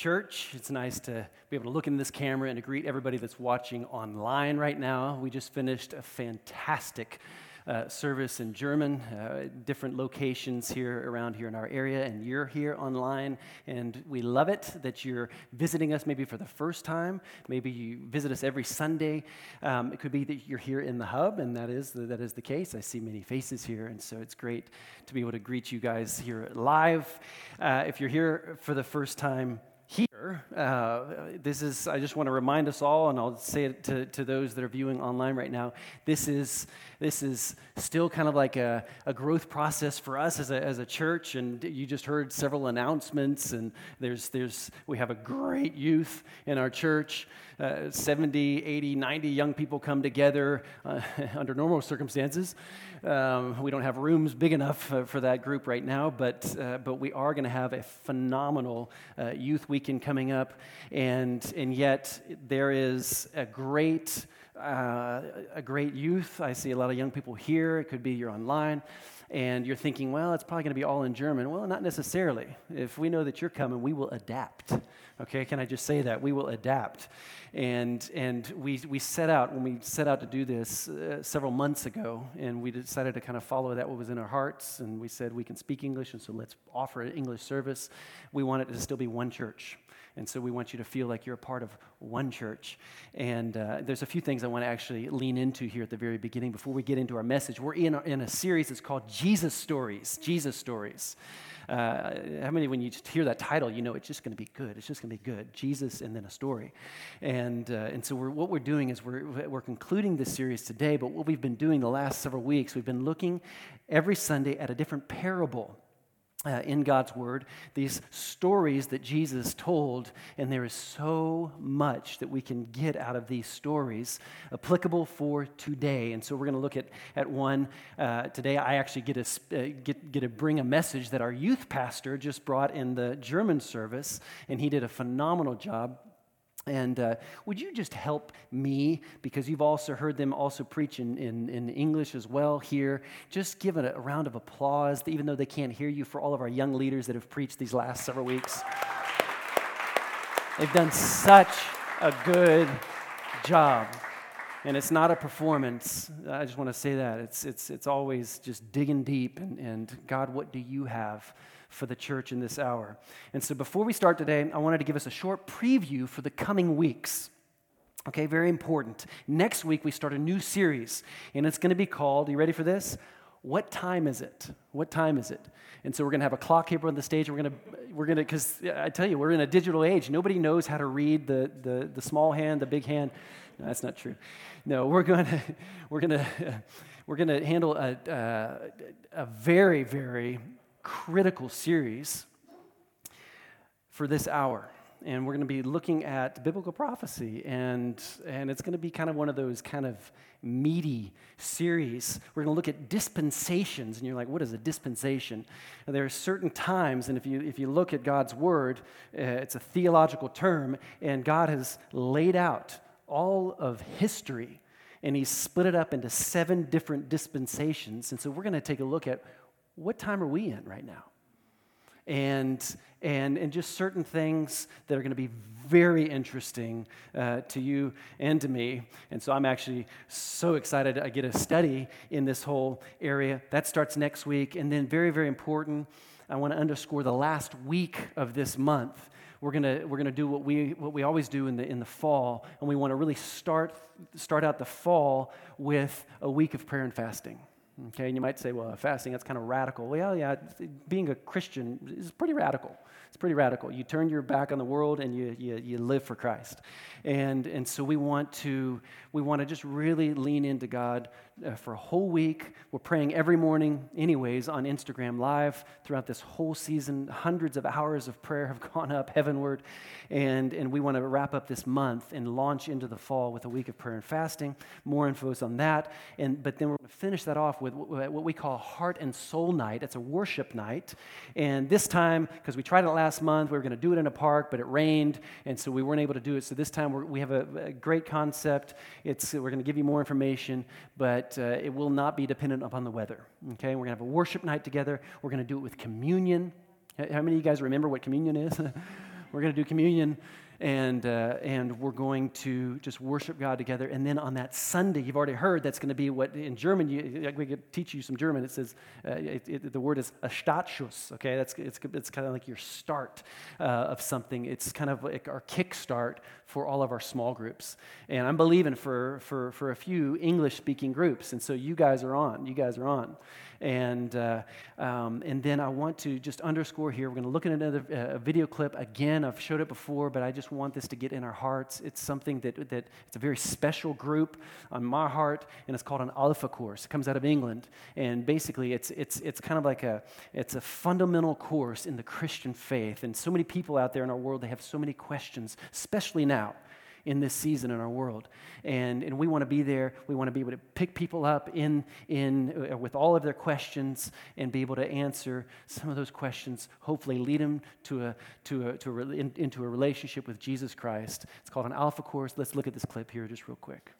church. It's nice to be able to look in this camera and to greet everybody that's watching online right now. We just finished a fantastic uh, service in German, uh, different locations here around here in our area, and you're here online, and we love it that you're visiting us maybe for the first time. Maybe you visit us every Sunday. Um, it could be that you're here in the hub, and that is the, that is the case. I see many faces here, and so it's great to be able to greet you guys here live. Uh, if you're here for the first time, he here. Uh, this is, I just want to remind us all, and I'll say it to, to those that are viewing online right now. This is, this is still kind of like a, a growth process for us as a, as a church. And you just heard several announcements, and there's, there's, we have a great youth in our church. Uh, 70, 80, 90 young people come together uh, under normal circumstances. Um, we don't have rooms big enough for that group right now, but, uh, but we are going to have a phenomenal uh, youth weekend coming up. And, and yet, there is a great, uh, a great youth. I see a lot of young people here. It could be you're online and you're thinking, well, it's probably going to be all in German. Well, not necessarily. If we know that you're coming, we will adapt. Okay, can I just say that? We will adapt. And, and we, we set out, when we set out to do this uh, several months ago, and we decided to kind of follow that what was in our hearts, and we said we can speak English, and so let's offer an English service. We want it to still be one church. And so we want you to feel like you're a part of one church. And uh, there's a few things I want to actually lean into here at the very beginning before we get into our message. We're in a, in a series that's called Jesus Stories. Jesus Stories. Uh, how many, when you hear that title, you know it's just going to be good? It's just going to be good. Jesus and then a story. And, uh, and so we're, what we're doing is we're, we're concluding this series today, but what we've been doing the last several weeks, we've been looking every Sunday at a different parable uh, in God's Word, these stories that Jesus told, and there is so much that we can get out of these stories applicable for today. And so we're going to look at, at one uh, today. I actually get to, uh, get, get to bring a message that our youth pastor just brought in the German service, and he did a phenomenal job and uh, would you just help me, because you've also heard them also preach in, in, in English as well here, just give it a, a round of applause, even though they can't hear you, for all of our young leaders that have preached these last several weeks. They've done such a good job. And it's not a performance. I just want to say that. It's, it's, it's always just digging deep and, and God, what do you have? For the church in this hour. And so before we start today, I wanted to give us a short preview for the coming weeks. Okay, very important. Next week, we start a new series, and it's going to be called, are you ready for this? What time is it? What time is it? And so we're going to have a clock here on the stage. We're going to, we're going to, because I tell you, we're in a digital age. Nobody knows how to read the, the, the small hand, the big hand. No, that's not true. No, we're going to, we're going to, we're going to handle a, a, a very, very critical series for this hour. And we're going to be looking at biblical prophecy, and, and it's going to be kind of one of those kind of meaty series. We're going to look at dispensations, and you're like, what is a dispensation? And there are certain times, and if you, if you look at God's word, uh, it's a theological term, and God has laid out all of history, and He's split it up into seven different dispensations. And so we're going to take a look at what time are we in right now? And, and, and just certain things that are going to be very interesting uh, to you and to me. And so I'm actually so excited I get a study in this whole area. That starts next week. And then, very, very important, I want to underscore the last week of this month. We're going to we're gonna do what we, what we always do in the, in the fall, and we want to really start, start out the fall with a week of prayer and fasting. Okay, and you might say, well, fasting, that's kind of radical. Well, yeah, being a Christian is pretty radical. It's pretty radical. You turn your back on the world and you, you, you live for Christ. And, and so we want to we want to just really lean into God uh, for a whole week. We're praying every morning, anyways, on Instagram Live throughout this whole season. Hundreds of hours of prayer have gone up heavenward. And, and we want to wrap up this month and launch into the fall with a week of prayer and fasting. More info is on that. And, but then we're going to finish that off with what we call Heart and Soul Night. It's a worship night. And this time, because we tried it last month, we were going to do it in a park, but it rained. And so we weren't able to do it. So this time we have a, a great concept. It's, we're going to give you more information, but uh, it will not be dependent upon the weather. Okay, we're going to have a worship night together. We're going to do it with communion. How many of you guys remember what communion is? we're going to do communion and, uh, and we're going to just worship God together. And then on that Sunday, you've already heard that's going to be what in German, you, we could teach you some German. It says, uh, it, it, the word is a Startschuss, okay? That's, it's, it's kind of like your start uh, of something. It's kind of like our kickstart for all of our small groups. And I'm believing for, for, for a few English speaking groups. And so you guys are on. You guys are on. And, uh, um, and then I want to just underscore here, we're going to look at another uh, video clip. Again, I've showed it before, but I just want this to get in our hearts. It's something that, that it's a very special group on my heart, and it's called an Alpha course. It comes out of England. And basically, it's, it's, it's kind of like a, it's a fundamental course in the Christian faith. And so many people out there in our world, they have so many questions, especially now in this season in our world. And, and we want to be there. We want to be able to pick people up in, in, uh, with all of their questions and be able to answer some of those questions, hopefully lead them to a, to a, to a, in, into a relationship with Jesus Christ. It's called an Alpha Course. Let's look at this clip here just real quick.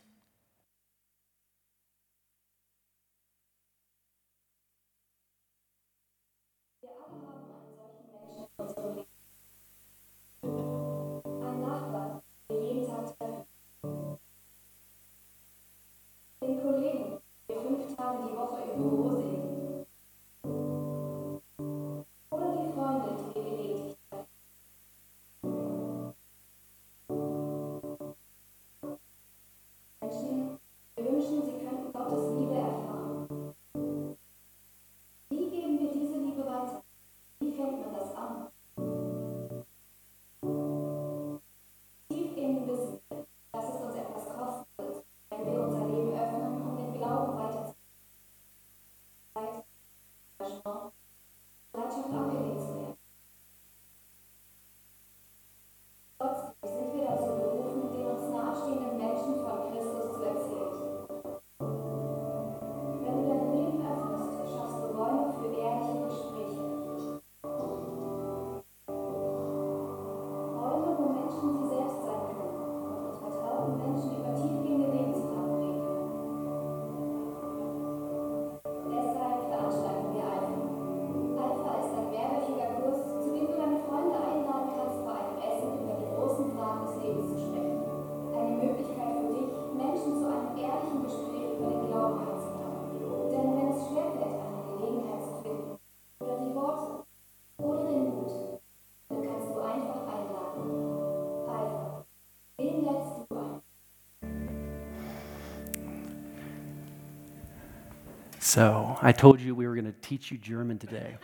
So I told you we were going to teach you German today.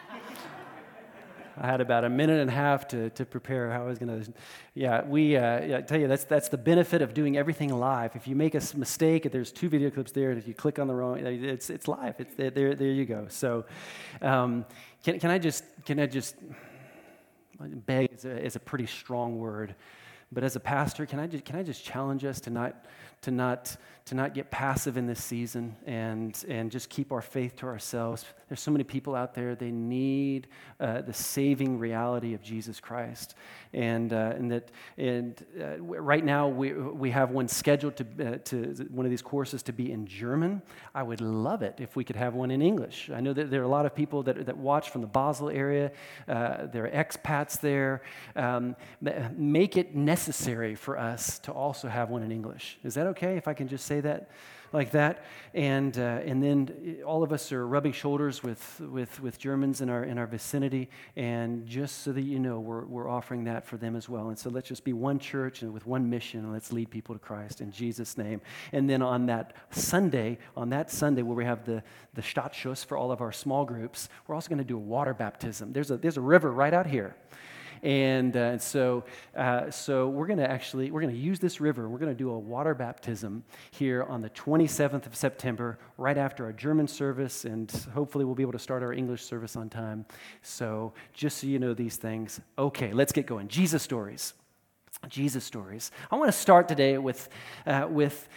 I had about a minute and a half to, to prepare how I was going to. Yeah, we. Uh, yeah, I tell you, that's that's the benefit of doing everything live. If you make a mistake, there's two video clips there. And if you click on the wrong, it's it's live. It's there. There, you go. So, um, can can I just can I just beg is a, is a pretty strong word, but as a pastor, can I just can I just challenge us to not to not to not get passive in this season and, and just keep our faith to ourselves. There's so many people out there, they need uh, the saving reality of Jesus Christ. And, uh, and that and, uh, right now, we, we have one scheduled to, uh, to one of these courses to be in German. I would love it if we could have one in English. I know that there are a lot of people that, that watch from the Basel area, uh, there are expats there. Um, make it necessary for us to also have one in English. Is that okay if I can just say that like that. And, uh, and then all of us are rubbing shoulders with, with, with Germans in our, in our vicinity. And just so that you know, we're, we're offering that for them as well. And so let's just be one church and with one mission, and let's lead people to Christ in Jesus' name. And then on that Sunday, on that Sunday where we have the, the Startschuss for all of our small groups, we're also going to do a water baptism. There's a, there's a river right out here. And uh, so, uh, so we're going to actually, we're going to use this river. We're going to do a water baptism here on the 27th of September, right after our German service. And hopefully we'll be able to start our English service on time. So just so you know these things. Okay, let's get going. Jesus stories. Jesus stories. I want to start today with, uh, with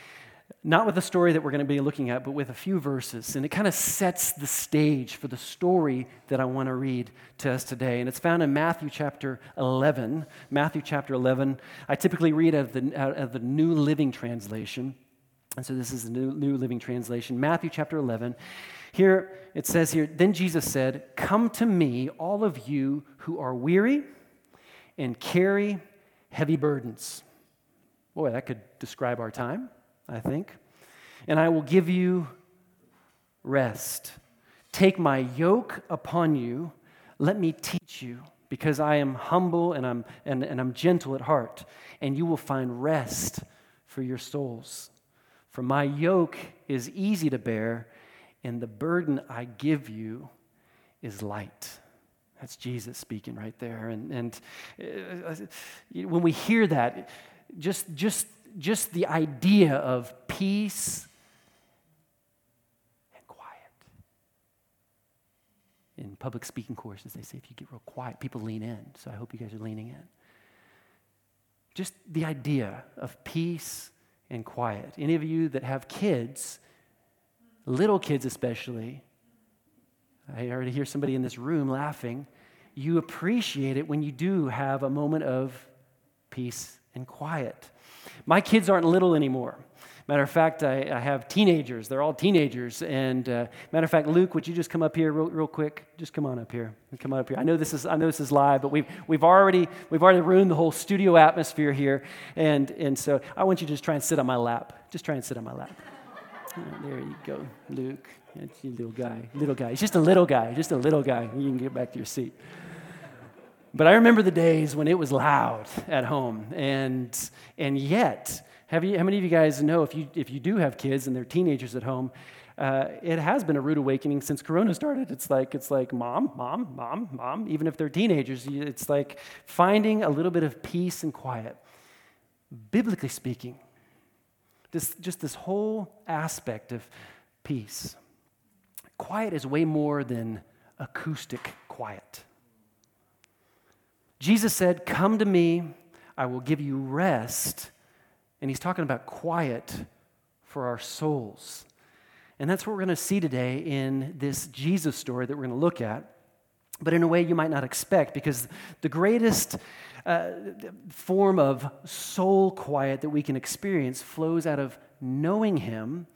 not with the story that we're going to be looking at, but with a few verses. And it kind of sets the stage for the story that I want to read to us today. And it's found in Matthew chapter 11. Matthew chapter 11. I typically read out of the, out of the New Living Translation. And so this is the New, New Living Translation. Matthew chapter 11. Here it says here, Then Jesus said, Come to me, all of you who are weary and carry heavy burdens. Boy, that could describe our time, I think. And I will give you rest. Take my yoke upon you. Let me teach you, because I am humble and I'm, and, and I'm gentle at heart, and you will find rest for your souls. For my yoke is easy to bear, and the burden I give you is light. That's Jesus speaking right there. And, and uh, when we hear that, just, just, just the idea of peace and quiet. In public speaking courses, they say if you get real quiet, people lean in. So I hope you guys are leaning in. Just the idea of peace and quiet. Any of you that have kids, little kids especially, I already hear somebody in this room laughing. You appreciate it when you do have a moment of peace and quiet. My kids aren't little anymore. Matter of fact, I, I have teenagers. They're all teenagers. And uh, matter of fact, Luke, would you just come up here real, real quick? Just come on up here. Come on up here. I know this is I know this is live, but we've we've already we've already ruined the whole studio atmosphere here. And and so I want you to just try and sit on my lap. Just try and sit on my lap. there you go, Luke. That's your little guy. Little guy. He's just a little guy. Just a little guy. You can get back to your seat. But I remember the days when it was loud at home, and and yet, have you? How many of you guys know if you if you do have kids and they're teenagers at home? Uh, it has been a rude awakening since Corona started. It's like it's like mom, mom, mom, mom. Even if they're teenagers, it's like finding a little bit of peace and quiet. Biblically speaking, this just this whole aspect of peace. Quiet is way more than acoustic quiet. Jesus said, Come to me, I will give you rest. And he's talking about quiet for our souls. And that's what we're going to see today in this Jesus story that we're going to look at, but in a way you might not expect, because the greatest uh, form of soul quiet that we can experience flows out of knowing Him,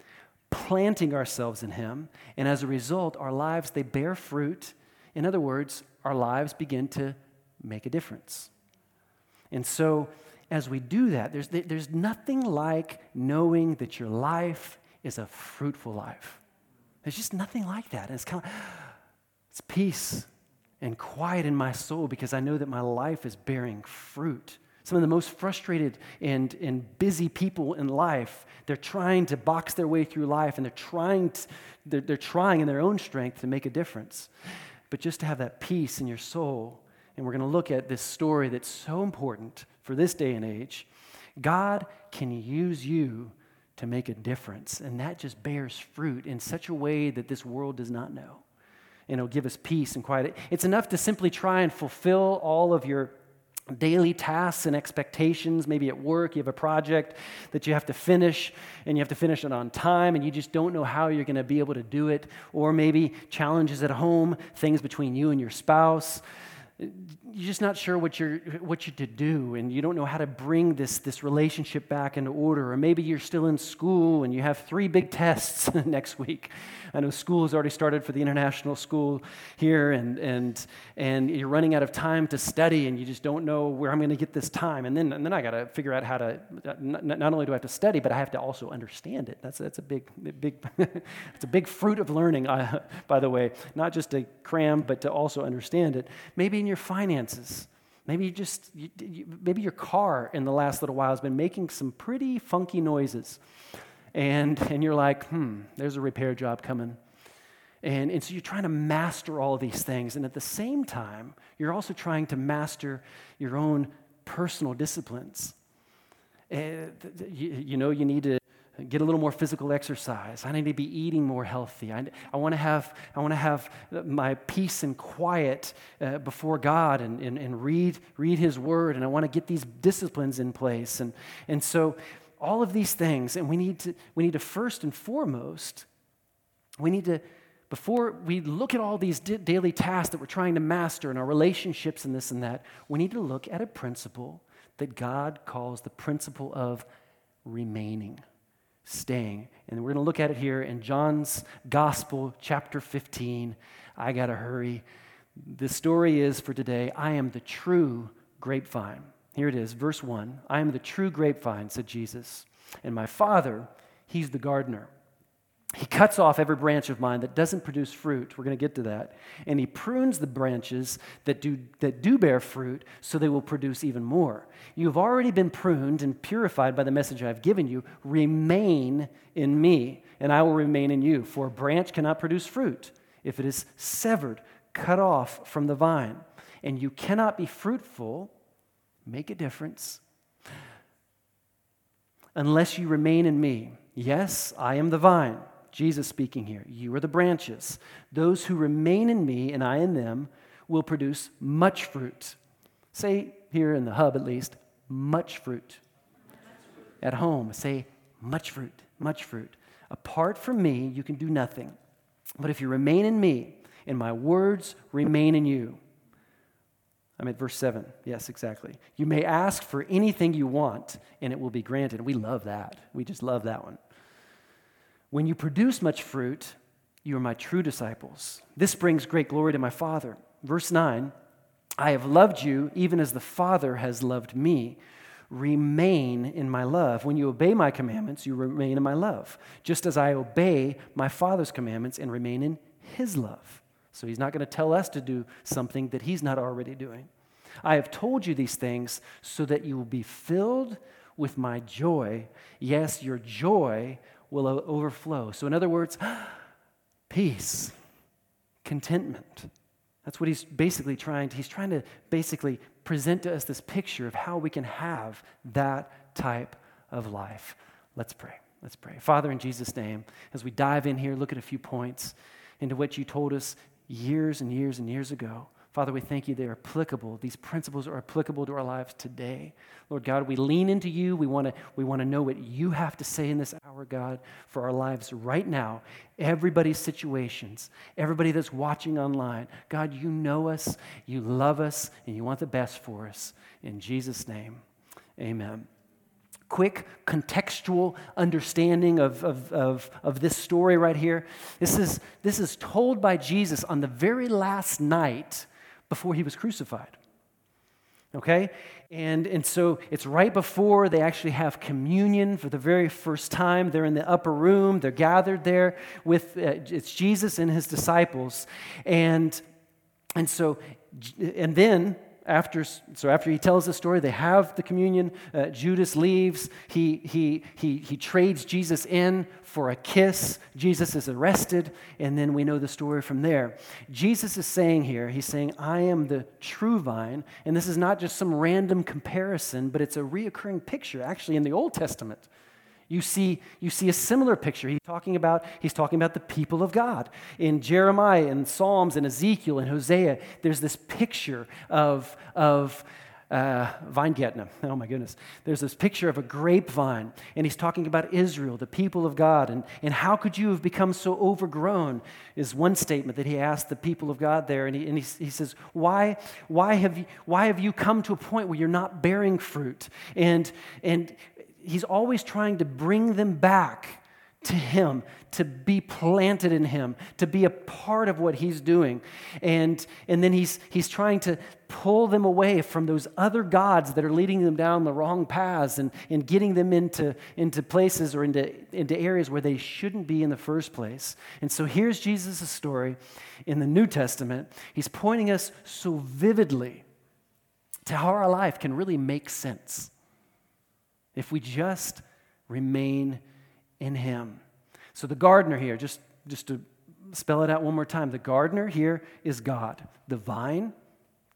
planting ourselves in Him, and as a result, our lives, they bear fruit. In other words, our lives begin to make a difference. And so, as we do that, there's, there's nothing like knowing that your life is a fruitful life. There's just nothing like that. And it's kind of, it's peace and quiet in my soul because I know that my life is bearing fruit. Some of the most frustrated and, and busy people in life, they're trying to box their way through life and they're trying, to, they're, they're trying in their own strength to make a difference. But just to have that peace in your soul and we're going to look at this story that's so important for this day and age. God can use you to make a difference, and that just bears fruit in such a way that this world does not know. And it'll give us peace and quiet. It's enough to simply try and fulfill all of your daily tasks and expectations. Maybe at work, you have a project that you have to finish, and you have to finish it on time, and you just don't know how you're going to be able to do it. Or maybe challenges at home, things between you and your spouse you're just not sure what you're what you're to do and you don't know how to bring this this relationship back into order. Or maybe you're still in school and you have three big tests next week. I know school has already started for the international school here and and and you're running out of time to study and you just don't know where i'm going to get this time. And then and then i got to figure out how to not, not, only do i have to study but i have to also understand it. That's that's a big big it's a big fruit of learning by the way. Not just to cram but to also understand it. Maybe in your finances. Maybe you just, you, you, maybe your car in the last little while has been making some pretty funky noises. And, and you're like, hmm, there's a repair job coming. And, and so you're trying to master all these things. And at the same time, you're also trying to master your own personal disciplines. Uh, you, you know, you need to get a little more physical exercise. I need to be eating more healthy. I, I want to have, I want to have my peace and quiet uh, before God and, and, and read, read His Word. And I want to get these disciplines in place. And, and so, all of these things, and we need, to, we need to first and foremost, we need to, before we look at all these daily tasks that we're trying to master and our relationships and this and that, we need to look at a principle that God calls the principle of remaining staying. And we're going to look at it here in John's Gospel, chapter 15. I got to hurry. The story is for today I am the true grapevine. Here it is, verse 1. I am the true grapevine, said Jesus, and my Father, he's the gardener. He cuts off every branch of mine that doesn't produce fruit. We're going to get to that. And he prunes the branches that do, that do bear fruit so they will produce even more. You have already been pruned and purified by the message I've given you. Remain in me, and I will remain in you. For a branch cannot produce fruit if it is severed, cut off from the vine. And you cannot be fruitful, make a difference, unless you remain in me. Yes, I am the vine Jesus speaking here. You are the branches. Those who remain in me and I in them will produce much fruit. Say here in the hub at least, much fruit. At home, say much fruit, much fruit. Apart from me, you can do nothing. But if you remain in me and my words remain in you, I'm at verse 7. Yes, exactly. You may ask for anything you want, and it will be granted. We love that. We just love that one. When you produce much fruit, you are my true disciples. This brings great glory to my Father. Verse 9 I have loved you even as the Father has loved me. Remain in my love. When you obey my commandments, you remain in my love, just as I obey my Father's commandments and remain in his love. So he's not going to tell us to do something that he's not already doing. I have told you these things so that you will be filled with my joy. Yes, your joy will overflow. So, in other words, peace, contentment. That's what he's basically trying to, he's trying to basically present to us this picture of how we can have that type of life. Let's pray. Let's pray. Father, in Jesus' name, as we dive in here, look at a few points into what you told us years and years and years ago. Father, we thank you they're applicable. These principles are applicable to our lives today. Lord God, we lean into you. We want to we want to know what you have to say in this hour, God, for our lives right now. Everybody's situations, everybody that's watching online. God, you know us, you love us, and you want the best for us. In Jesus' name, amen quick contextual understanding of, of, of, of, this story right here. This is, this is told by Jesus on the very last night before he was crucified. Okay? And, and so it's right before they actually have communion for the very first time. They're in the upper room, they're gathered there with uh, it's Jesus and his disciples. And, and so, and then after, so after he tells the story, they have the communion. Uh, Judas leaves. He, he, he, he trades Jesus in for a kiss. Jesus is arrested, and then we know the story from there. Jesus is saying here, he's saying, I am the true vine. And this is not just some random comparison, but it's a reoccurring picture, actually, in the Old Testament you see, you see a similar picture. He's talking, about, he's talking about the people of God. In Jeremiah and Psalms and Ezekiel and Hosea, there's this picture of, of uh. Oh my goodness. There's this picture of a grapevine, and he's talking about Israel, the people of God, and, and how could you have become so overgrown? Is one statement that he asked the people of God there, and he, and he, he says, why, why, have you, why have you come to a point where you're not bearing fruit? And, and he's always trying to bring them back to him, to be planted in him, to be a part of what he's doing. And, and then he's, he's trying to pull them away from those other gods that are leading them down the wrong paths and, and getting them into, into places or into, into areas where they shouldn't be in the first place. And so here's Jesus' story in the New Testament. He's pointing us so vividly to how our life can really make sense if we just remain in Him. So, the gardener here, just, just to spell it out one more time, the gardener here is God. The vine,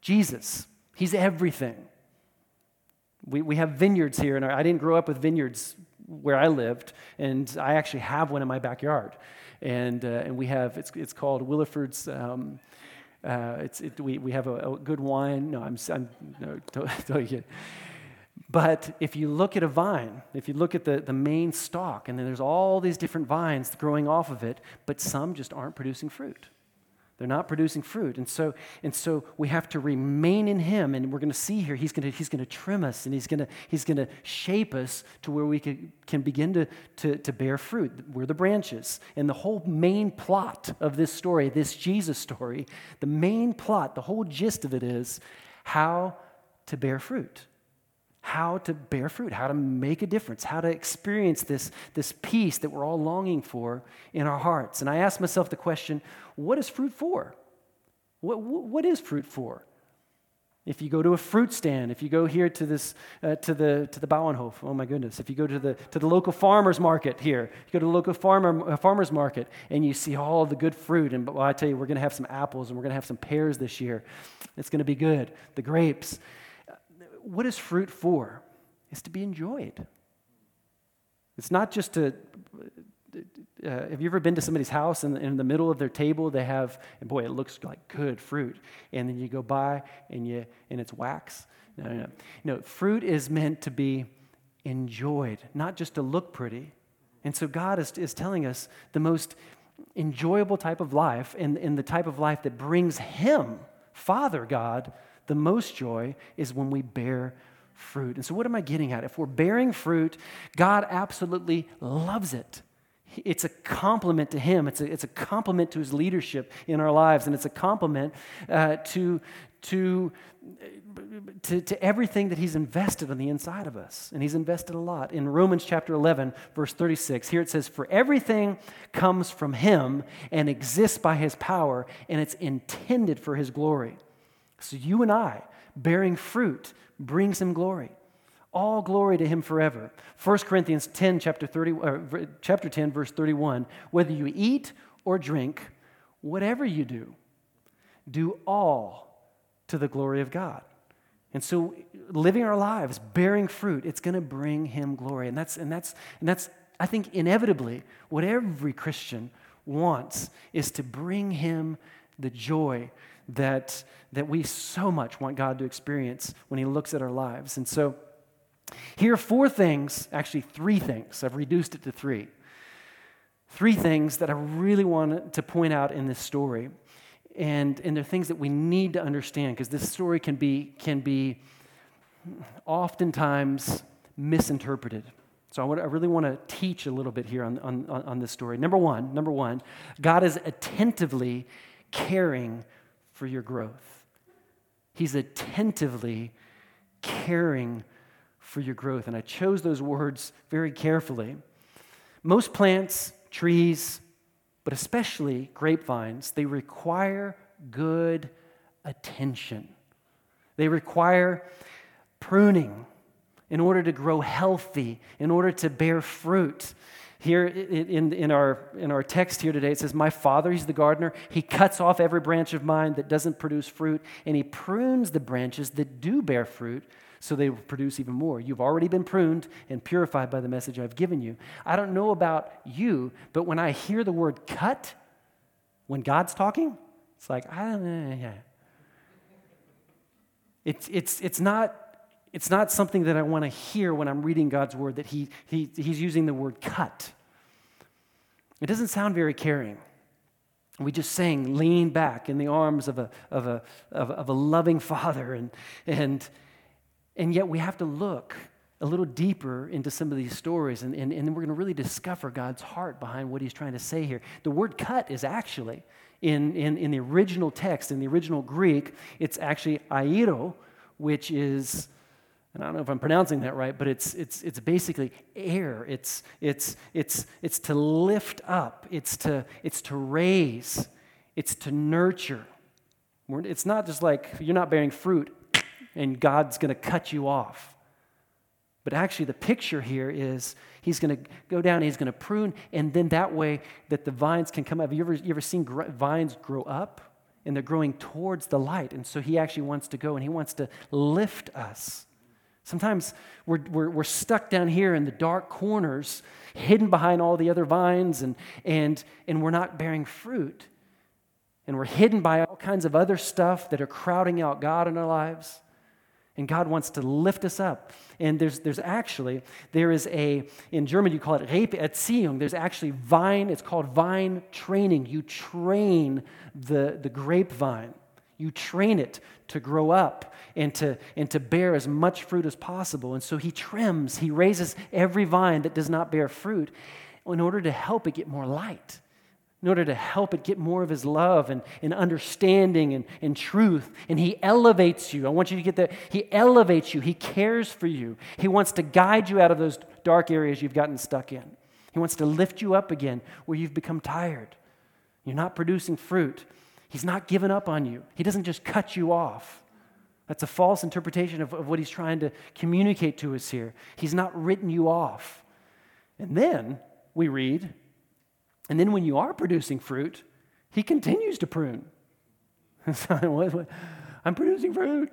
Jesus. He's everything. We, we have vineyards here, and I didn't grow up with vineyards where I lived, and I actually have one in my backyard. And, uh, and we have, it's, it's called Williford's. Um, uh, it's, it, we, we have a, a, good wine. No, I'm, I'm no, totally kidding. But if you look at a vine, if you look at the, the main stalk, and then there's all these different vines growing off of it, but some just aren't producing fruit. They're not producing fruit. And so, and so we have to remain in Him. And we're going to see here, He's going to, he's going to trim us and He's going to, he's going to shape us to where we can, can begin to, to, to bear fruit. We're the branches. And the whole main plot of this story, this Jesus story, the main plot, the whole gist of it is how to bear fruit. How to bear fruit, how to make a difference, how to experience this, this peace that we're all longing for in our hearts. And I asked myself the question what is fruit for? What, what is fruit for? If you go to a fruit stand, if you go here to this uh, to the to the Bauernhof, oh my goodness! If you go to the to the local farmers market here, you go to the local farmer uh, farmers market, and you see all the good fruit. And well, I tell you, we're going to have some apples, and we're going to have some pears this year. It's going to be good. The grapes. What is fruit for? It's to be enjoyed. It's not just to uh, have you ever been to somebody's house and in the middle of their table they have and boy it looks like good fruit and then you go by and you and it's wax no no no no fruit is meant to be enjoyed not just to look pretty and so god is, is telling us the most enjoyable type of life and, and the type of life that brings him father god the most joy is when we bear fruit and so what am i getting at if we're bearing fruit god absolutely loves it it's a compliment to him. It's a, it's a compliment to his leadership in our lives, and it's a compliment uh, to, to, to, to everything that he's invested on the inside of us. And he's invested a lot. In Romans chapter 11, verse 36, here it says, For everything comes from him and exists by his power, and it's intended for his glory. So you and I, bearing fruit, brings him glory. All glory to him forever. 1 Corinthians 10, chapter, 30, uh, chapter 10, verse 31. Whether you eat or drink, whatever you do, do all to the glory of God. And so living our lives, bearing fruit, it's going to bring him glory. And that's, and that's, and that's, I think, inevitably what every Christian wants is to bring him the joy that, that we so much want God to experience when he looks at our lives. And so here are four things, actually, three things. I've reduced it to three. Three things that I really want to point out in this story. And, and they're things that we need to understand because this story can be, can be oftentimes misinterpreted. So I, I really want to teach a little bit here on, on, on this story. Number one, number one, God is attentively caring for your growth. He's attentively caring for your growth. And I chose those words very carefully. Most plants, trees, but especially grapevines, they require good attention. They require pruning in order to grow healthy, in order to bear fruit. Here in, in, our, in our text here today, it says, My father, he's the gardener, he cuts off every branch of mine that doesn't produce fruit, and he prunes the branches that do bear fruit so they will produce even more. You've already been pruned and purified by the message I've given you. I don't know about you, but when I hear the word cut, when God's talking, it's like, I don't know. Yeah. It's, it's, it's, not, it's not something that I want to hear when I'm reading God's word, that he, he, he's using the word cut. It doesn't sound very caring. We just sang, lean back in the arms of a, of a, of, of a loving father. And, and, and yet we have to look a little deeper into some of these stories, and, and, and we're going to really discover God's heart behind what he's trying to say here. The word cut is actually, in, in, in the original text, in the original Greek, it's actually airo, which is, and I don't know if I'm pronouncing that right, but it's, it's, it's basically air. It's, it's, it's, it's to lift up, it's to, it's to raise, it's to nurture. It's not just like you're not bearing fruit and God's going to cut you off. But actually, the picture here is he's going to go down, he's going to prune, and then that way that the vines can come up. Have you ever, you ever seen gr- vines grow up? And they're growing towards the light. And so he actually wants to go and he wants to lift us. Sometimes we're, we're, we're, stuck down here in the dark corners, hidden behind all the other vines, and, and, and we're not bearing fruit. And we're hidden by all kinds of other stuff that are crowding out God in our lives. And God wants to lift us up. And there's, there's actually, there is a, in German you call it Rebenerziehung. There's actually vine, it's called vine training. You train the, the grapevine. You train it to grow up and to, and to bear as much fruit as possible. And so he trims, he raises every vine that does not bear fruit in order to help it get more light. in order to help it get more of his love and, and understanding and, and truth. And he elevates you. I want you to get that. He elevates you. He cares for you. He wants to guide you out of those dark areas you've gotten stuck in. He wants to lift you up again where you've become tired. You're not producing fruit. He's not given up on you. He doesn't just cut you off. That's a false interpretation of, of what he's trying to communicate to us here. He's not written you off. And then we read and then when you are producing fruit, he continues to prune. I'm producing fruit.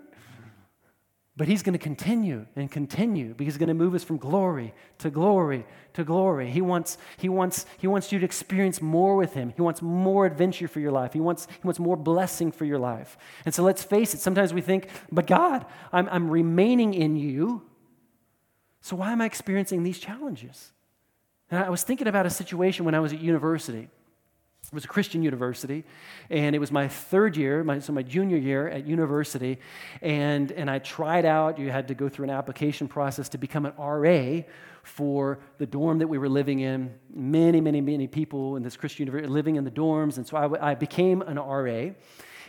But he's going to continue and continue because he's going to move us from glory to glory to glory. He wants, he, wants, he wants you to experience more with him. He wants more adventure for your life. He wants, he wants more blessing for your life. And so let's face it, sometimes we think, but God, I'm, I'm remaining in you. So why am I experiencing these challenges? And I was thinking about a situation when I was at university. It was a Christian university, and it was my third year, my, so my junior year at university, and, and I tried out. You had to go through an application process to become an RA for the dorm that we were living in. Many, many, many people in this Christian university living in the dorms, and so I, I became an RA.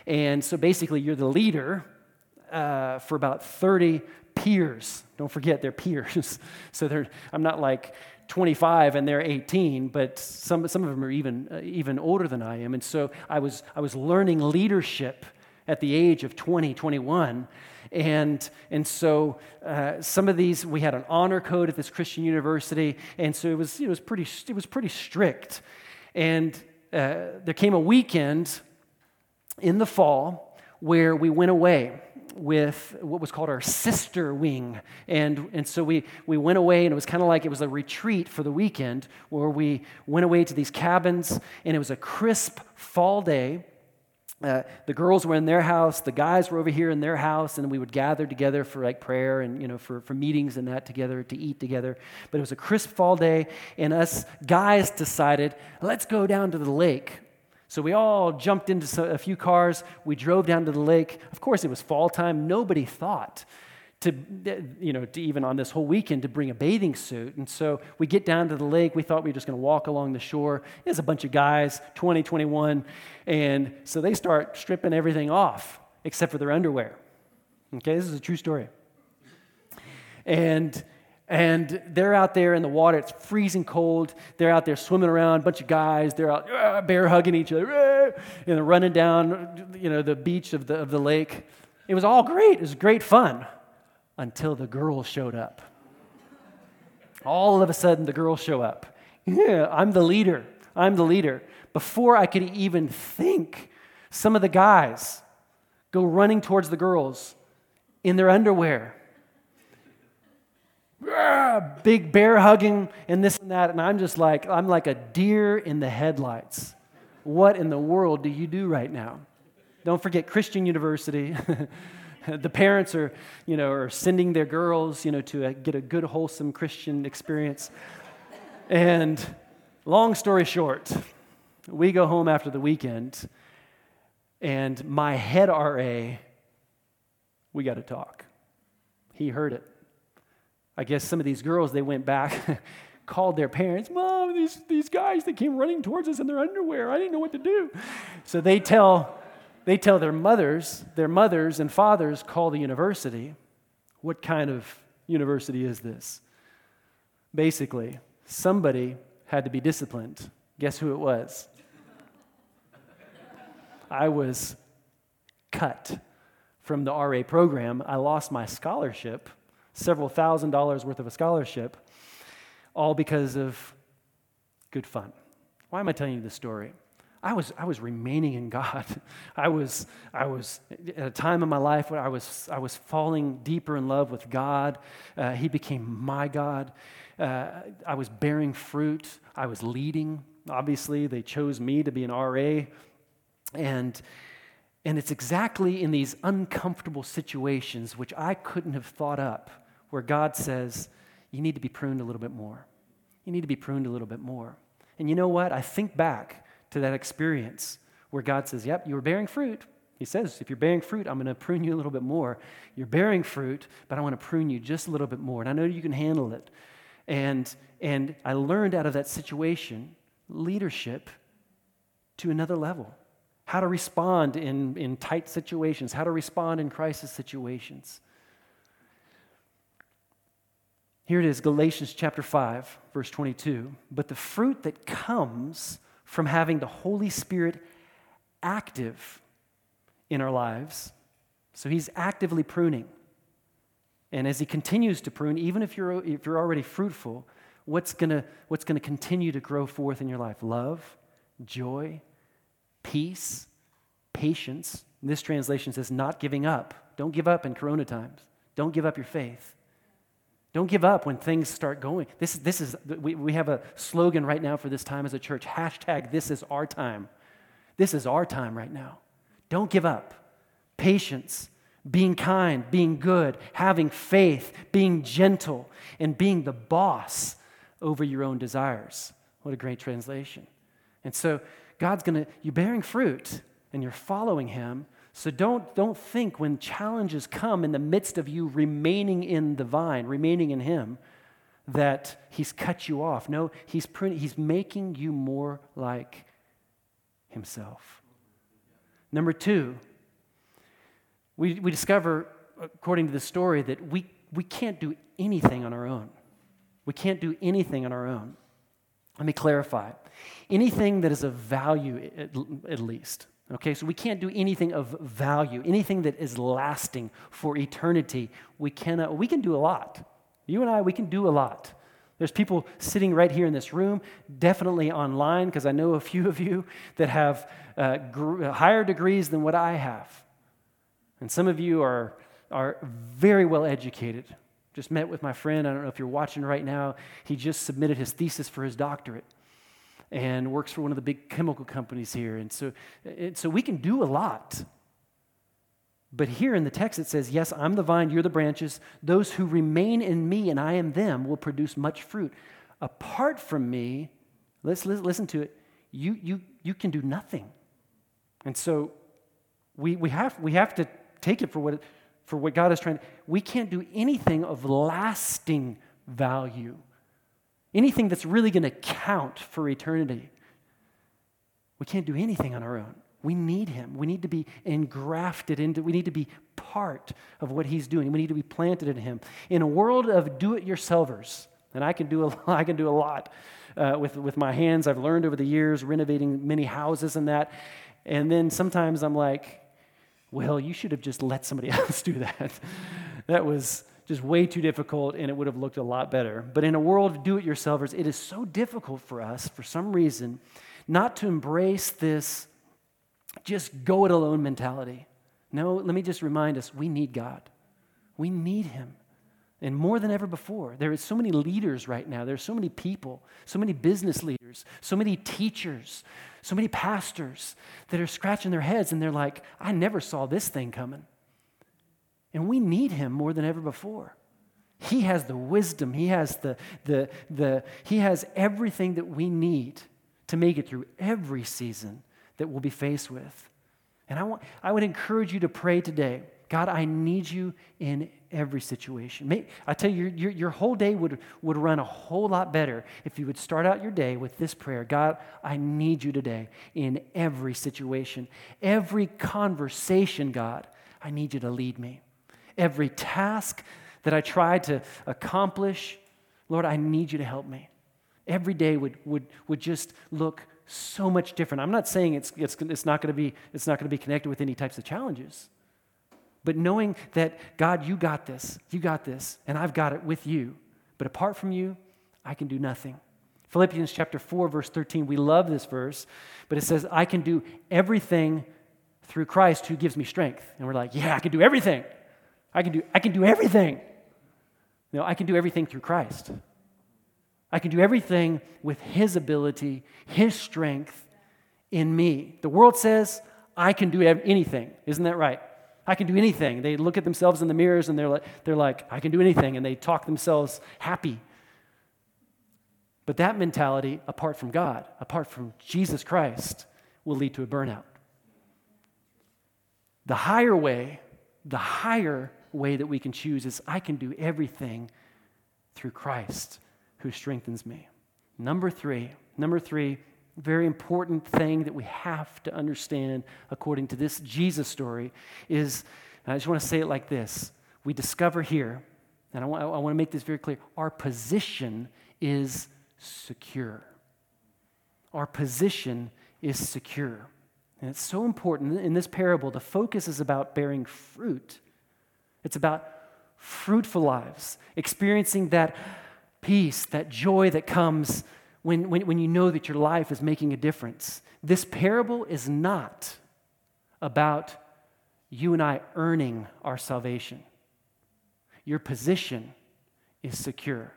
And so basically, you're the leader uh, for about 30 peers. Don't forget, they're peers. so they're, I'm not like 25 and they're 18, but some, some of them are even, uh, even older than I am. And so I was, I was learning leadership at the age of 20, 21. And, and so uh, some of these, we had an honor code at this Christian university, and so it was, it was, pretty, it was pretty strict. And uh, there came a weekend in the fall where we went away with what was called our sister wing. And, and so we, we went away, and it was kind of like it was a retreat for the weekend where we went away to these cabins, and it was a crisp fall day. Uh, the girls were in their house, the guys were over here in their house, and we would gather together for like prayer and you know for, for meetings and that together to eat together. But it was a crisp fall day, and us guys decided, let's go down to the lake so we all jumped into a few cars. We drove down to the lake. Of course, it was fall time. Nobody thought to, you know, to even on this whole weekend to bring a bathing suit. And so we get down to the lake. We thought we were just going to walk along the shore. There's a bunch of guys, 20, 21. And so they start stripping everything off except for their underwear. Okay, this is a true story. And and they're out there in the water. It's freezing cold. They're out there swimming around, a bunch of guys. They're out uh, bear hugging each other, uh, and they're running down, you know, the beach of the, of the lake. It was all great. It was great fun until the girls showed up. All of a sudden, the girls show up. Yeah, I'm the leader. I'm the leader. Before I could even think, some of the guys go running towards the girls in their underwear Ah, big bear hugging and this and that. And I'm just like, I'm like a deer in the headlights. What in the world do you do right now? Don't forget Christian University. the parents are, you know, are sending their girls, you know, to a, get a good, wholesome Christian experience. And long story short, we go home after the weekend, and my head RA, we got to talk. He heard it. I guess some of these girls, they went back, called their parents, Mom, these, these guys, they came running towards us in their underwear. I didn't know what to do. So they tell, they tell their mothers, their mothers and fathers call the university. What kind of university is this? Basically, somebody had to be disciplined. Guess who it was? I was cut from the RA program. I lost my scholarship several thousand dollars worth of a scholarship, all because of good fun. Why am I telling you this story? I was, I was remaining in God. I was, I was at a time in my life where I was, I was falling deeper in love with God. Uh, he became my God. Uh, I was bearing fruit. I was leading. Obviously, they chose me to be an RA. And, and it's exactly in these uncomfortable situations, which I couldn't have thought up, where God says, you need to be pruned a little bit more. You need to be pruned a little bit more. And you know what? I think back to that experience where God says, Yep, you were bearing fruit. He says, If you're bearing fruit, I'm going to prune you a little bit more. You're bearing fruit, but I want to prune you just a little bit more. And I know you can handle it. And, and I learned out of that situation leadership to another level, how to respond in, in tight situations, how to respond in crisis situations. Here it is, Galatians chapter 5, verse 22. But the fruit that comes from having the Holy Spirit active in our lives, so he's actively pruning. And as he continues to prune, even if you're, if you're already fruitful, what's going what's gonna continue to grow forth in your life? Love, joy, peace, patience. This translation says, not giving up. Don't give up in corona times. Don't give up your faith. Don't give up when things start going. This, this is, we, we have a slogan right now for this time as a church hashtag, this is our time. This is our time right now. Don't give up. Patience, being kind, being good, having faith, being gentle, and being the boss over your own desires. What a great translation. And so God's going to, you're bearing fruit and you're following Him. So don't, don't think when challenges come in the midst of you remaining in the vine, remaining in Him, that He's cut you off. No, He's, pruning, he's making you more like Himself. Number two, we, we discover, according to the story, that we, we can't do anything on our own. We can't do anything on our own. Let me clarify. Anything that is of value, at, at least. Okay, so we can't do anything of value, anything that is lasting for eternity. We cannot, we can do a lot. You and I, we can do a lot. There's people sitting right here in this room, definitely online, because I know a few of you that have uh, gr- higher degrees than what I have. And some of you are, are very well educated. Just met with my friend. I don't know if you're watching right now. He just submitted his thesis for his doctorate and works for one of the big chemical companies here. And so, and so we can do a lot. But here in the text it says, Yes, I'm the vine, you're the branches. Those who remain in me and I in them will produce much fruit. Apart from me, let's listen to it, you, you, you can do nothing. And so we, we, have, we have to take it for what, for what God is trying to. We can't do anything of lasting value, anything that's really going to count for eternity. We can't do anything on our own. We need him. We need to be engrafted into, we need to be part of what he's doing. We need to be planted in him. In a world of do it yourselfers, and I can do a, I can do a lot uh, with, with my hands. I've learned over the years, renovating many houses and that. And then sometimes I'm like, well, you should have just let somebody else do that. that was just way too difficult and it would have looked a lot better. But in a world of do it yourselfers, it is so difficult for us, for some reason, not to embrace this just go it alone mentality. No, let me just remind us we need God. We need Him. And more than ever before, there are so many leaders right now. There are so many people, so many business leaders, so many teachers, so many pastors that are scratching their heads and they're like, I never saw this thing coming. And we need him more than ever before. He has the wisdom, he has the, the, the he has everything that we need to make it through every season that we'll be faced with. And I, want, I would encourage you to pray today God, I need you in every situation. May, I tell you, your, your, your, whole day would, would run a whole lot better if you would start out your day with this prayer God, I need you today in every situation. Every conversation, God, I need you to lead me. Every task that I try to accomplish, Lord, I need you to help me. Every day would, would, would just look so much different. I'm not saying it's, it's, it's not going to be it's not going to be connected with any types of challenges. But knowing that, God, you got this, you got this, and I've got it with you. But apart from you, I can do nothing. Philippians chapter 4, verse 13, we love this verse, but it says, I can do everything through Christ who gives me strength. And we're like, yeah, I can do everything. I can do, I can do everything. No, I can do everything through Christ. I can do everything with His ability, His strength in me. The world says, I can do anything. Isn't that right? I can do anything. They look at themselves in the mirrors and they're like, they're like, I can do anything. And they talk themselves happy. But that mentality, apart from God, apart from Jesus Christ, will lead to a burnout. The higher way, the higher way that we can choose is I can do everything through Christ who strengthens me. Number three, number three, very important thing that we have to understand according to this Jesus story is I just want to say it like this. We discover here, and I want, I want to make this very clear our position is secure. Our position is secure. And it's so important. In this parable, the focus is about bearing fruit. It's about fruitful lives, experiencing that peace, that joy that comes when, when, when you know that your life is making a difference. This parable is not about you and I earning our salvation. Your position is secure.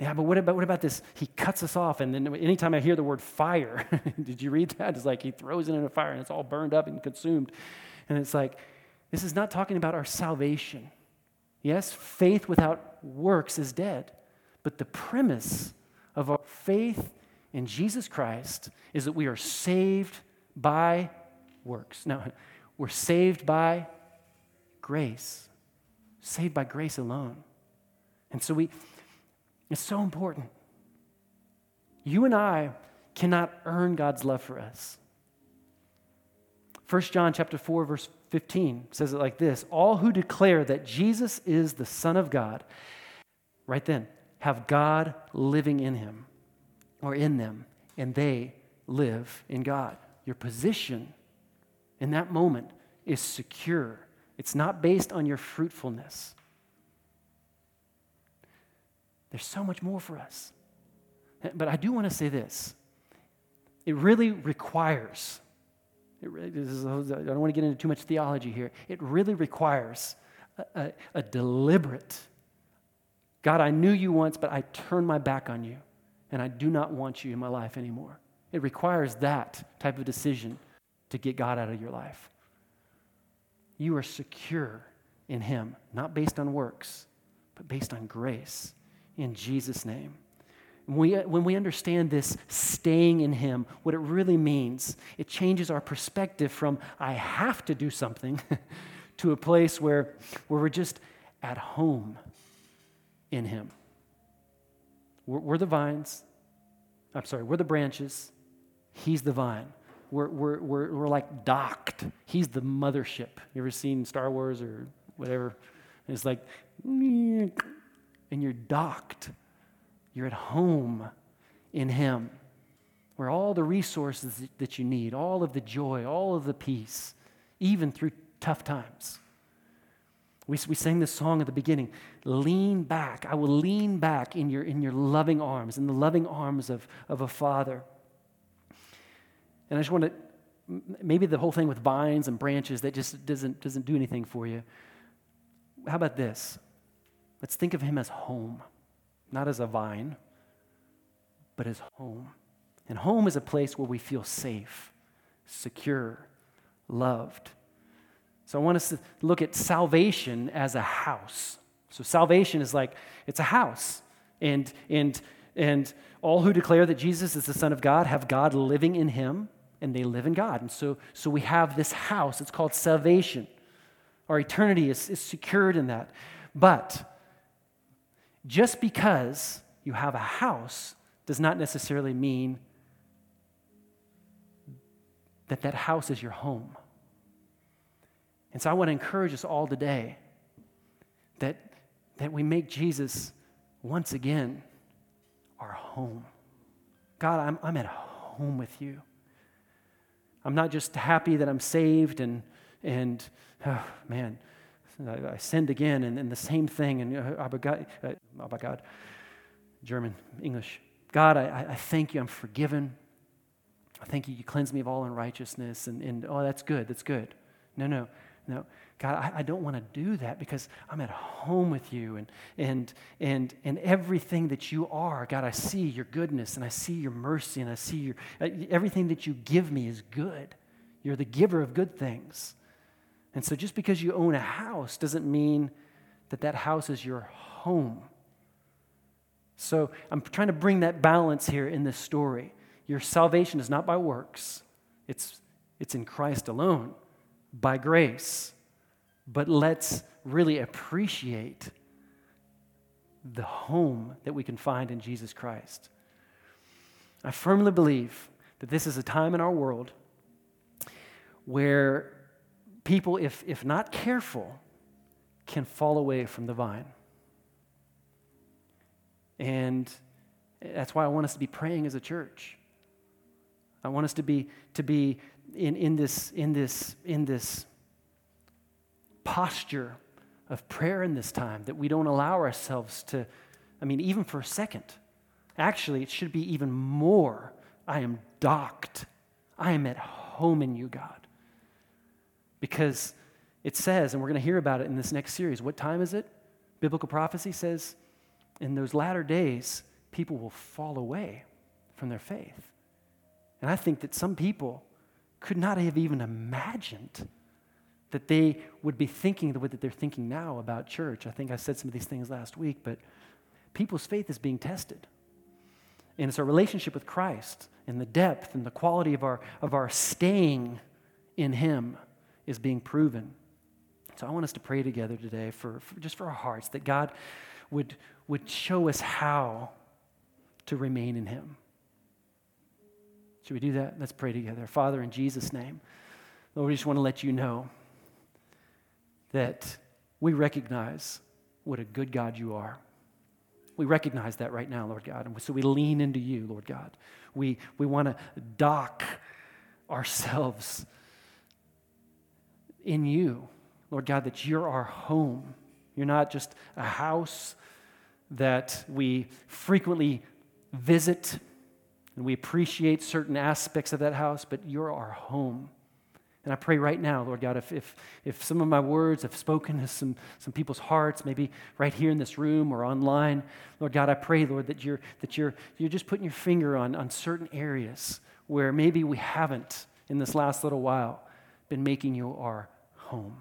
Yeah, but what about, what about this? He cuts us off, and then anytime I hear the word fire, did you read that? It's like he throws it in a fire and it's all burned up and consumed. And it's like, this is not talking about our salvation. Yes, faith without works is dead. But the premise of our faith in Jesus Christ is that we are saved by works. No, we're saved by grace, saved by grace alone. And so we, it's so important. You and I cannot earn God's love for us. 1 John chapter 4 verse 15 says it like this, all who declare that Jesus is the son of God, right then, have God living in him or in them and they live in God. Your position in that moment is secure. It's not based on your fruitfulness. There's so much more for us. But I do want to say this it really requires, it really, is, I don't want to get into too much theology here, it really requires a, a, a deliberate God, I knew you once, but I turned my back on you, and I do not want you in my life anymore. It requires that type of decision to get God out of your life. You are secure in Him, not based on works, but based on grace in Jesus' name. When we, when we understand this staying in Him, what it really means, it changes our perspective from I have to do something to a place where, where we're just at home in Him. We're, we're the vines. I'm sorry, we're the branches. He's the vine. We're, we're, we're, we're like docked. He's the mothership. You ever seen Star Wars or whatever? it's like, and you're docked. You're at home in Him, where all the resources that you need, all of the joy, all of the peace, even through tough times. We, we sang this song at the beginning lean back. I will lean back in your, in your loving arms, in the loving arms of, of a father. And I just want to, maybe the whole thing with vines and branches that just doesn't, doesn't do anything for you. How about this? Let's think of him as home, not as a vine, but as home. And home is a place where we feel safe, secure, loved. So I want us to look at salvation as a house. So salvation is like it's a house. And and and all who declare that Jesus is the Son of God have God living in him, and they live in God. And so, so we have this house. It's called salvation. Our eternity is, is secured in that. But just because you have a house does not necessarily mean that that house is your home. And so I want to encourage us all today that, that we make Jesus once again our home. God, I'm, I'm at home with you. I'm not just happy that I'm saved and, and oh, man, I, I sinned again, and, and the same thing, and uh, aber God, uh, aber God, German, English. God, I, I thank you, I'm forgiven. I thank you, you cleanse me of all unrighteousness, and, and oh, that's good, that's good. No, no, no. God, I, I don't want to do that because I'm at home with you and, and, and, and everything that you are, God, I see your goodness and I see your mercy and I see your, uh, everything that you give me is good. You're the giver of good things. And so just because you own a house doesn't mean that that house is your home. So I'm trying to bring that balance here in this story. Your salvation is not by works, it's, it's in Christ alone, by grace. But let's really appreciate the home that we can find in Jesus Christ. I firmly believe that this is a time in our world where people, if, if not careful, can fall away from the vine. And that's why I want us to be praying as a church. I want us to be, to be in, in, this, in, this, in this posture of prayer in this time, that we don't allow ourselves to, I mean, even for a second. Actually, it should be even more. I am docked. I am at home in you, God. Because it says, and we're going to hear about it in this next series, what time is it? Biblical prophecy says, in those latter days, people will fall away from their faith. And I think that some people could not have even imagined that they would be thinking the way that they're thinking now about church. I think I said some of these things last week, but people's faith is being tested. And it's our relationship with Christ and the depth and the quality of our, of our staying in Him is being proven. So I want us to pray together today for, for just for our hearts that God would, would show us how to remain in Him. Should we do that? Let's pray together. Father, in Jesus' name, Lord, we just want to let you know that we recognize what a good God you are. We recognize that right now, Lord God. And so we lean into you, Lord God. We, we want to dock ourselves in you, Lord God, that you're our home. You're not just a house that we frequently visit and we appreciate certain aspects of that house, but you're our home. And I pray right now, Lord God, if, if, if some of my words have spoken to some, some people's hearts, maybe right here in this room or online, Lord God, I pray, Lord, that you're, that you're, you're just putting your finger on, on certain areas where maybe we haven't in this last little while been making you our home.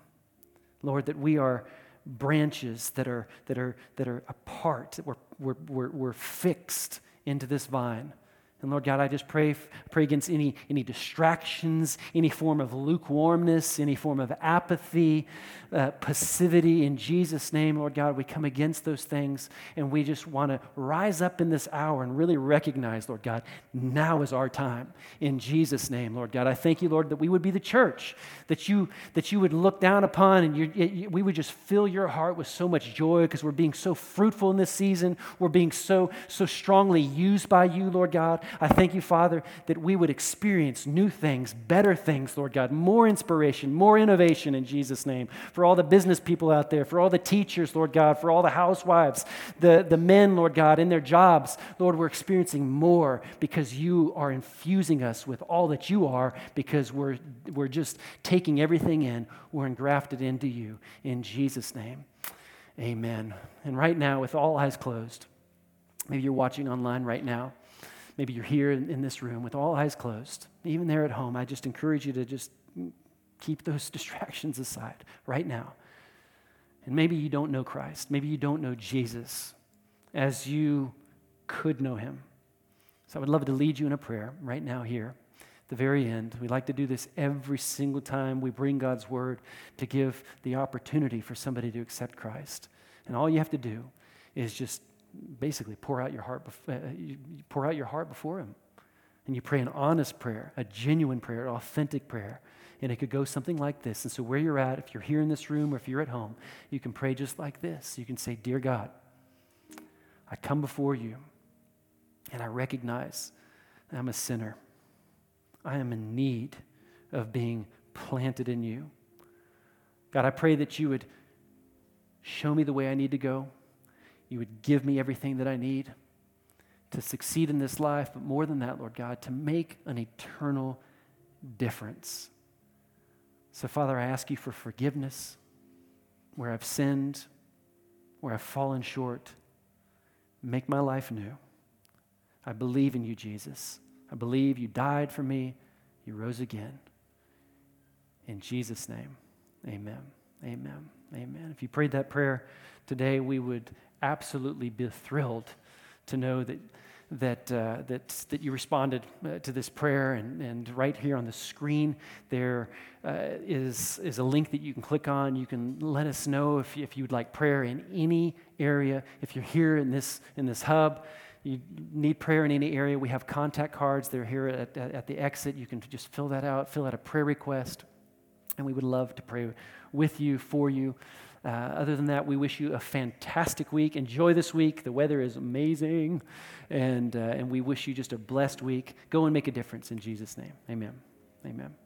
Lord, that we are branches that are, that are, that are apart, that we're, we're, we're, we're fixed into this vine. And Lord God, I just pray, pray against any, any distractions, any form of lukewarmness, any form of apathy, uh, passivity. In Jesus' name, Lord God, we come against those things and we just want to rise up in this hour and really recognize, Lord God, now is our time. In Jesus' name, Lord God, I thank you, Lord, that we would be the church, that you, that you would look down upon and you, you, we would just fill your heart with so much joy because we're being so fruitful in this season. We're being so, so strongly used by you, Lord God. I thank you, Father, that we would experience new things, better things, Lord God, more inspiration, more innovation in Jesus' name. For all the business people out there, for all the teachers, Lord God, for all the housewives, the, the men, Lord God, in their jobs, Lord, we're experiencing more because you are infusing us with all that you are because we're, we're just taking everything in. We're engrafted into you. In Jesus' name, amen. And right now, with all eyes closed, maybe you're watching online right now. Maybe you're here in, in this room with all eyes closed. Even there at home, I just encourage you to just keep those distractions aside right now. And maybe you don't know Christ. Maybe you don't know Jesus as you could know him. So I would love to lead you in a prayer right now here the very end. We like to do this every single time we bring God's word to give the opportunity for somebody to accept Christ. And all you have to do is just basically pour out your heart, before, uh, you pour out your heart before Him. And you pray an honest prayer, a genuine prayer, an authentic prayer. And it could go something like this. And so, where you're at, if you're here in this room or if you're at home, you can pray just like this. You can say, Dear God, I come before you and I recognize I'm a sinner. I am in need of being planted in you. God, I pray that you would show me the way I need to go you would give me everything that I need to succeed in this life, but more than that, Lord God, to make an eternal difference. So, Father, I ask you for forgiveness where I've sinned, where I've fallen short. Make my life new. I believe in you, Jesus. I believe you died for me, you rose again. In Jesus' name, amen. Amen. Amen. If you prayed that prayer today, we would absolutely be thrilled to know that, that, uh, that, that you responded uh, to this prayer. And, and right here on the screen, there uh, is is, a link that you can click on. You can let us know if, if you would like prayer in any area. If you're here in this, in this hub, you need prayer in any area, we have contact cards. They're here at, at, at the exit. You can just fill that out, fill out a prayer request, and we would love to pray with you, for you. Uh, other than that, we wish you a fantastic week. Enjoy this week. The weather is amazing, and, uh, and we wish you just a blessed week. Go and make a difference in Jesus' name. Amen. Amen.